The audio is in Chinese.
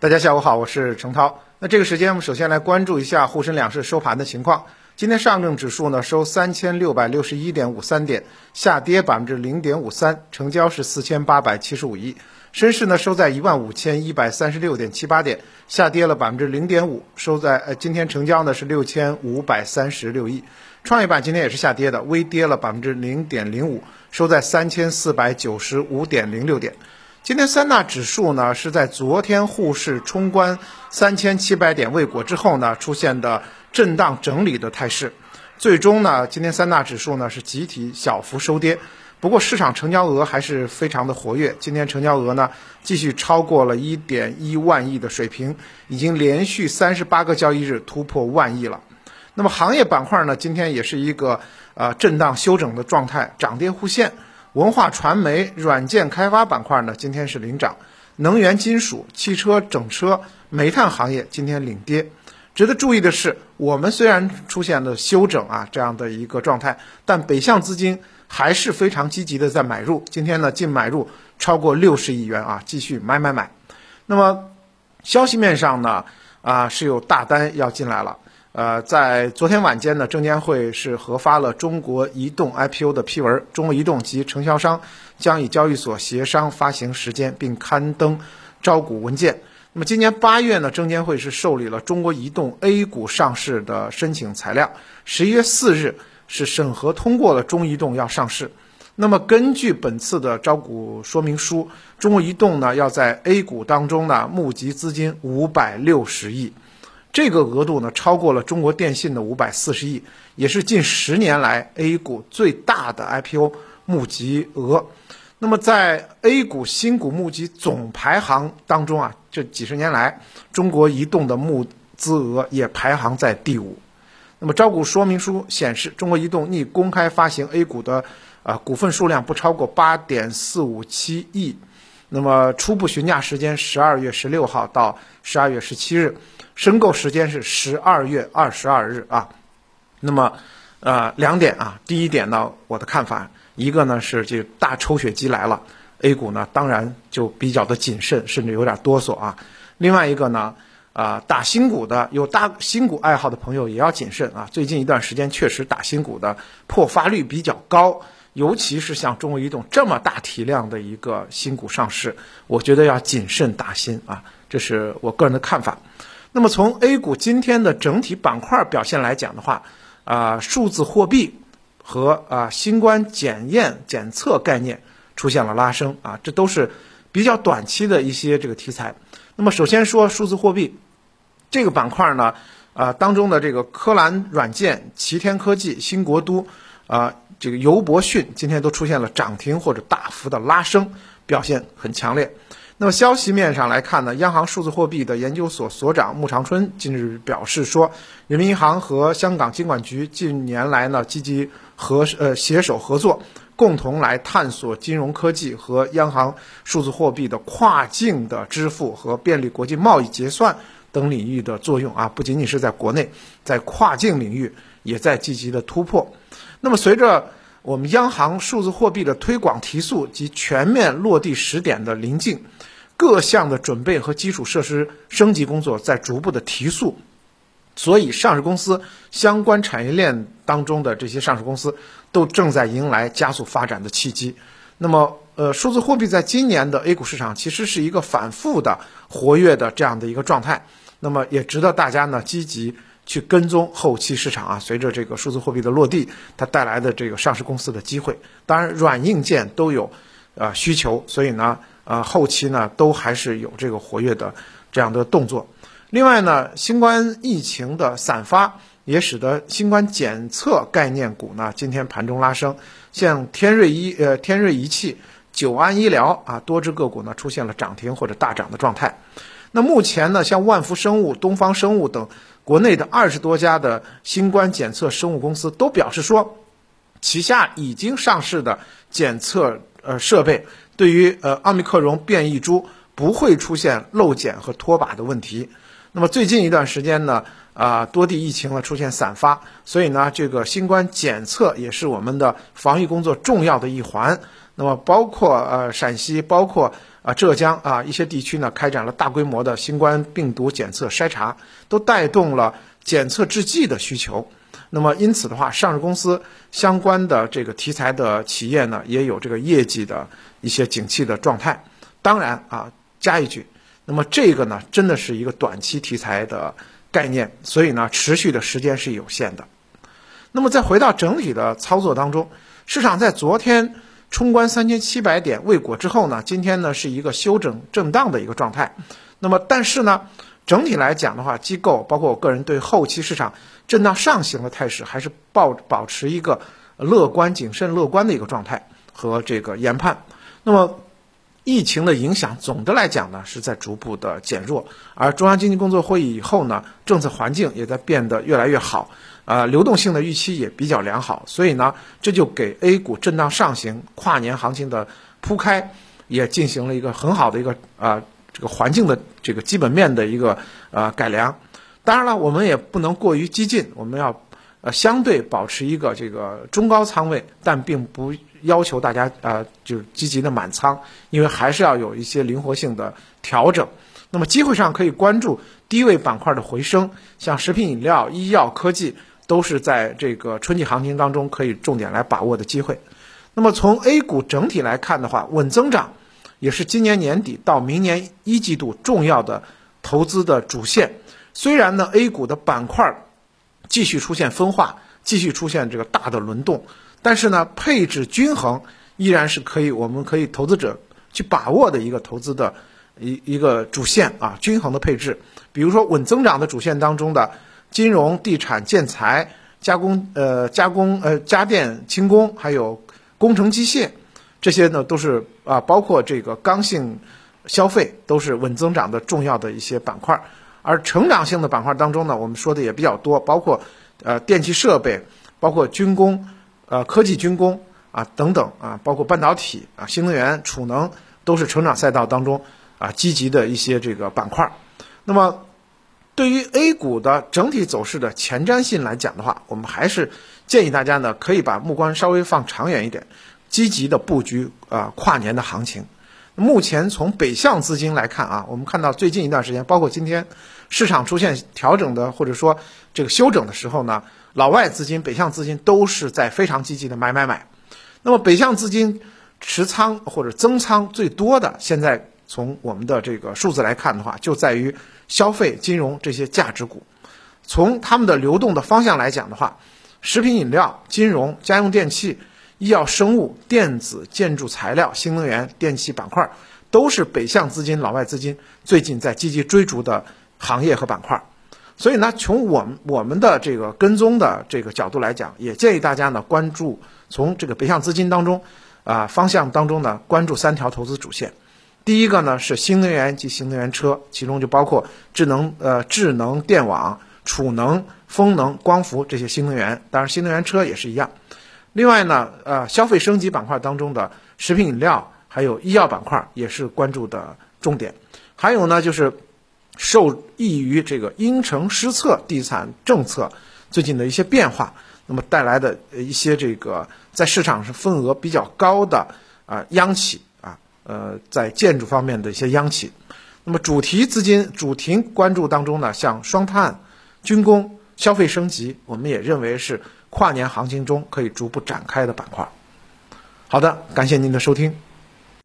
大家下午好，我是程涛。那这个时间，我们首先来关注一下沪深两市收盘的情况。今天上证指数呢收三千六百六十一点五三点，下跌百分之零点五三，成交是四千八百七十五亿。深市呢收在一万五千一百三十六点七八点，下跌了百分之零点五，收在呃今天成交呢是六千五百三十六亿。创业板今天也是下跌的，微跌了百分之零点零五，收在三千四百九十五点零六点。今天三大指数呢是在昨天沪市冲关三千七百点未果之后呢出现的震荡整理的态势，最终呢今天三大指数呢是集体小幅收跌，不过市场成交额还是非常的活跃，今天成交额呢继续超过了一点一万亿的水平，已经连续三十八个交易日突破万亿了。那么行业板块呢今天也是一个呃震荡休整的状态，涨跌互现。文化传媒、软件开发板块呢，今天是领涨；能源、金属、汽车整车、煤炭行业今天领跌。值得注意的是，我们虽然出现了休整啊这样的一个状态，但北向资金还是非常积极的在买入。今天呢，净买入超过六十亿元啊，继续买买买。那么消息面上呢，啊是有大单要进来了。呃，在昨天晚间呢，证监会是核发了中国移动 IPO 的批文，中国移动及承销商将与交易所协商发行时间，并刊登招股文件。那么今年八月呢，证监会是受理了中国移动 A 股上市的申请材料，十一月四日是审核通过了中移动要上市。那么根据本次的招股说明书，中国移动呢要在 A 股当中呢募集资金五百六十亿。这个额度呢，超过了中国电信的五百四十亿，也是近十年来 A 股最大的 IPO 募集额。那么在 A 股新股募集总排行当中啊，这几十年来，中国移动的募资额也排行在第五。那么招股说明书显示，中国移动拟公开发行 A 股的啊股份数量不超过八点四五七亿。那么初步询价时间十二月十六号到十二月十七日。申购时间是十二月二十二日啊，那么，呃，两点啊，第一点呢，我的看法，一个呢是这大抽血机来了，A 股呢当然就比较的谨慎，甚至有点哆嗦啊。另外一个呢，啊，打新股的有大新股爱好的朋友也要谨慎啊。最近一段时间确实打新股的破发率比较高，尤其是像中国移动这么大体量的一个新股上市，我觉得要谨慎打新啊，这是我个人的看法。那么从 A 股今天的整体板块表现来讲的话，啊，数字货币和啊新冠检验检测概念出现了拉升啊，这都是比较短期的一些这个题材。那么首先说数字货币这个板块呢，啊当中的这个科蓝软件、齐天科技、新国都啊这个尤博讯今天都出现了涨停或者大幅的拉升，表现很强烈。那么消息面上来看呢，央行数字货币的研究所所长穆长春近日表示说，人民银行和香港金管局近年来呢积极合呃携手合作，共同来探索金融科技和央行数字货币的跨境的支付和便利国际贸易结算等领域的作用啊，不仅仅是在国内，在跨境领域也在积极的突破。那么随着我们央行数字货币的推广提速及全面落地时点的临近，各项的准备和基础设施升级工作在逐步的提速，所以上市公司相关产业链当中的这些上市公司都正在迎来加速发展的契机。那么，呃，数字货币在今年的 A 股市场其实是一个反复的活跃的这样的一个状态，那么也值得大家呢积极。去跟踪后期市场啊，随着这个数字货币的落地，它带来的这个上市公司的机会，当然软硬件都有，呃需求，所以呢，呃后期呢都还是有这个活跃的这样的动作。另外呢，新冠疫情的散发也使得新冠检测概念股呢今天盘中拉升，像天瑞医呃天瑞仪器、久安医疗啊多只个股呢出现了涨停或者大涨的状态。那目前呢，像万福生物、东方生物等。国内的二十多家的新冠检测生物公司都表示说，旗下已经上市的检测呃设备对于呃奥密克戎变异株不会出现漏检和脱靶的问题。那么最近一段时间呢，啊多地疫情呢出现散发，所以呢这个新冠检测也是我们的防疫工作重要的一环。那么包括呃陕西，包括啊浙江啊一些地区呢，开展了大规模的新冠病毒检测筛查，都带动了检测制剂的需求。那么因此的话，上市公司相关的这个题材的企业呢，也有这个业绩的一些景气的状态。当然啊，加一句，那么这个呢，真的是一个短期题材的概念，所以呢，持续的时间是有限的。那么再回到整体的操作当中，市场在昨天。冲关三千七百点未果之后呢，今天呢是一个休整震荡的一个状态。那么，但是呢，整体来讲的话，机构包括我个人对后期市场震荡上行的态势还是保保持一个乐观、谨慎、乐观的一个状态和这个研判。那么，疫情的影响总的来讲呢是在逐步的减弱，而中央经济工作会议以后呢，政策环境也在变得越来越好。啊，流动性的预期也比较良好，所以呢，这就给 A 股震荡上行、跨年行情的铺开，也进行了一个很好的一个啊这个环境的这个基本面的一个呃改良。当然了，我们也不能过于激进，我们要呃相对保持一个这个中高仓位，但并不要求大家呃就是积极的满仓，因为还是要有一些灵活性的调整。那么机会上可以关注低位板块的回升，像食品饮料、医药、科技。都是在这个春季行情当中可以重点来把握的机会。那么从 A 股整体来看的话，稳增长也是今年年底到明年一季度重要的投资的主线。虽然呢 A 股的板块继续出现分化，继续出现这个大的轮动，但是呢配置均衡依然是可以，我们可以投资者去把握的一个投资的一一个主线啊，均衡的配置。比如说稳增长的主线当中的。金融、地产、建材、加工、呃加工、呃家电、轻工，还有工程机械，这些呢都是啊，包括这个刚性消费，都是稳增长的重要的一些板块。而成长性的板块当中呢，我们说的也比较多，包括呃电气设备，包括军工、呃科技军工啊等等啊，包括半导体啊、新能源、储能，都是成长赛道当中啊积极的一些这个板块。那么。对于 A 股的整体走势的前瞻性来讲的话，我们还是建议大家呢，可以把目光稍微放长远一点，积极的布局啊跨年的行情。目前从北向资金来看啊，我们看到最近一段时间，包括今天市场出现调整的或者说这个休整的时候呢，老外资金、北向资金都是在非常积极的买买买。那么北向资金持仓或者增仓最多的，现在从我们的这个数字来看的话，就在于。消费、金融这些价值股，从他们的流动的方向来讲的话，食品饮料、金融、家用电器、医药生物、电子、建筑材料、新能源、电气板块，都是北向资金、老外资金最近在积极追逐的行业和板块。所以呢，从我们我们的这个跟踪的这个角度来讲，也建议大家呢关注从这个北向资金当中啊方向当中呢关注三条投资主线。第一个呢是新能源及新能源车，其中就包括智能呃智能电网、储能、风能、光伏这些新能源，当然新能源车也是一样。另外呢，呃消费升级板块当中的食品饮料还有医药板块也是关注的重点。还有呢就是受益于这个因城施策地产政策最近的一些变化，那么带来的一些这个在市场上份额比较高的啊央企啊。呃，在建筑方面的一些央企，那么主题资金主题关注当中呢，像双碳、军工、消费升级，我们也认为是跨年行情中可以逐步展开的板块。好的，感谢您的收听。